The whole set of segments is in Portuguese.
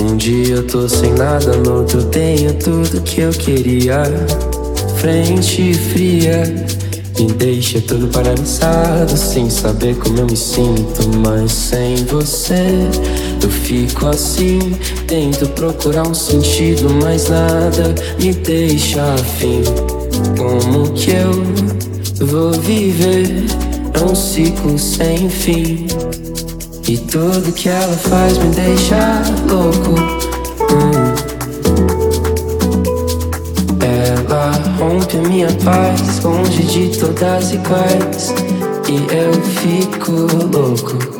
Um dia eu tô sem nada, no outro tenho tudo que eu queria. Frente fria, me deixa todo paralisado, sem saber como eu me sinto. Mas sem você, eu fico assim. Tento procurar um sentido, mas nada me deixa afim. Como que eu vou viver? É um ciclo sem fim. E tudo que ela faz me deixa louco. Hum. Ela rompe minha paz, longe de todas iguais. E eu fico louco.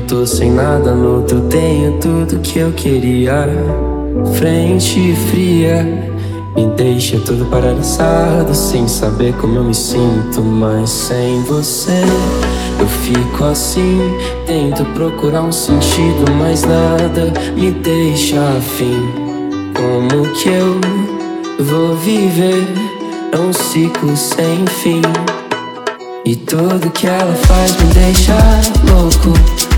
eu tô sem nada, no outro tenho tudo que eu queria. Frente fria, me deixa todo paralisado, sem saber como eu me sinto. Mas sem você, eu fico assim. Tento procurar um sentido, mas nada me deixa afim. Como que eu vou viver? É um ciclo sem fim. E tudo que ela faz me deixa louco